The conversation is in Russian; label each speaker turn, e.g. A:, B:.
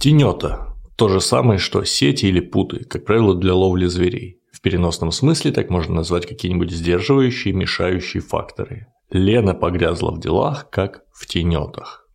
A: Тенета – то же самое, что сети или путы, как правило, для ловли зверей. В переносном смысле так можно назвать какие-нибудь сдерживающие, мешающие факторы. Лена погрязла в делах, как в тенетах.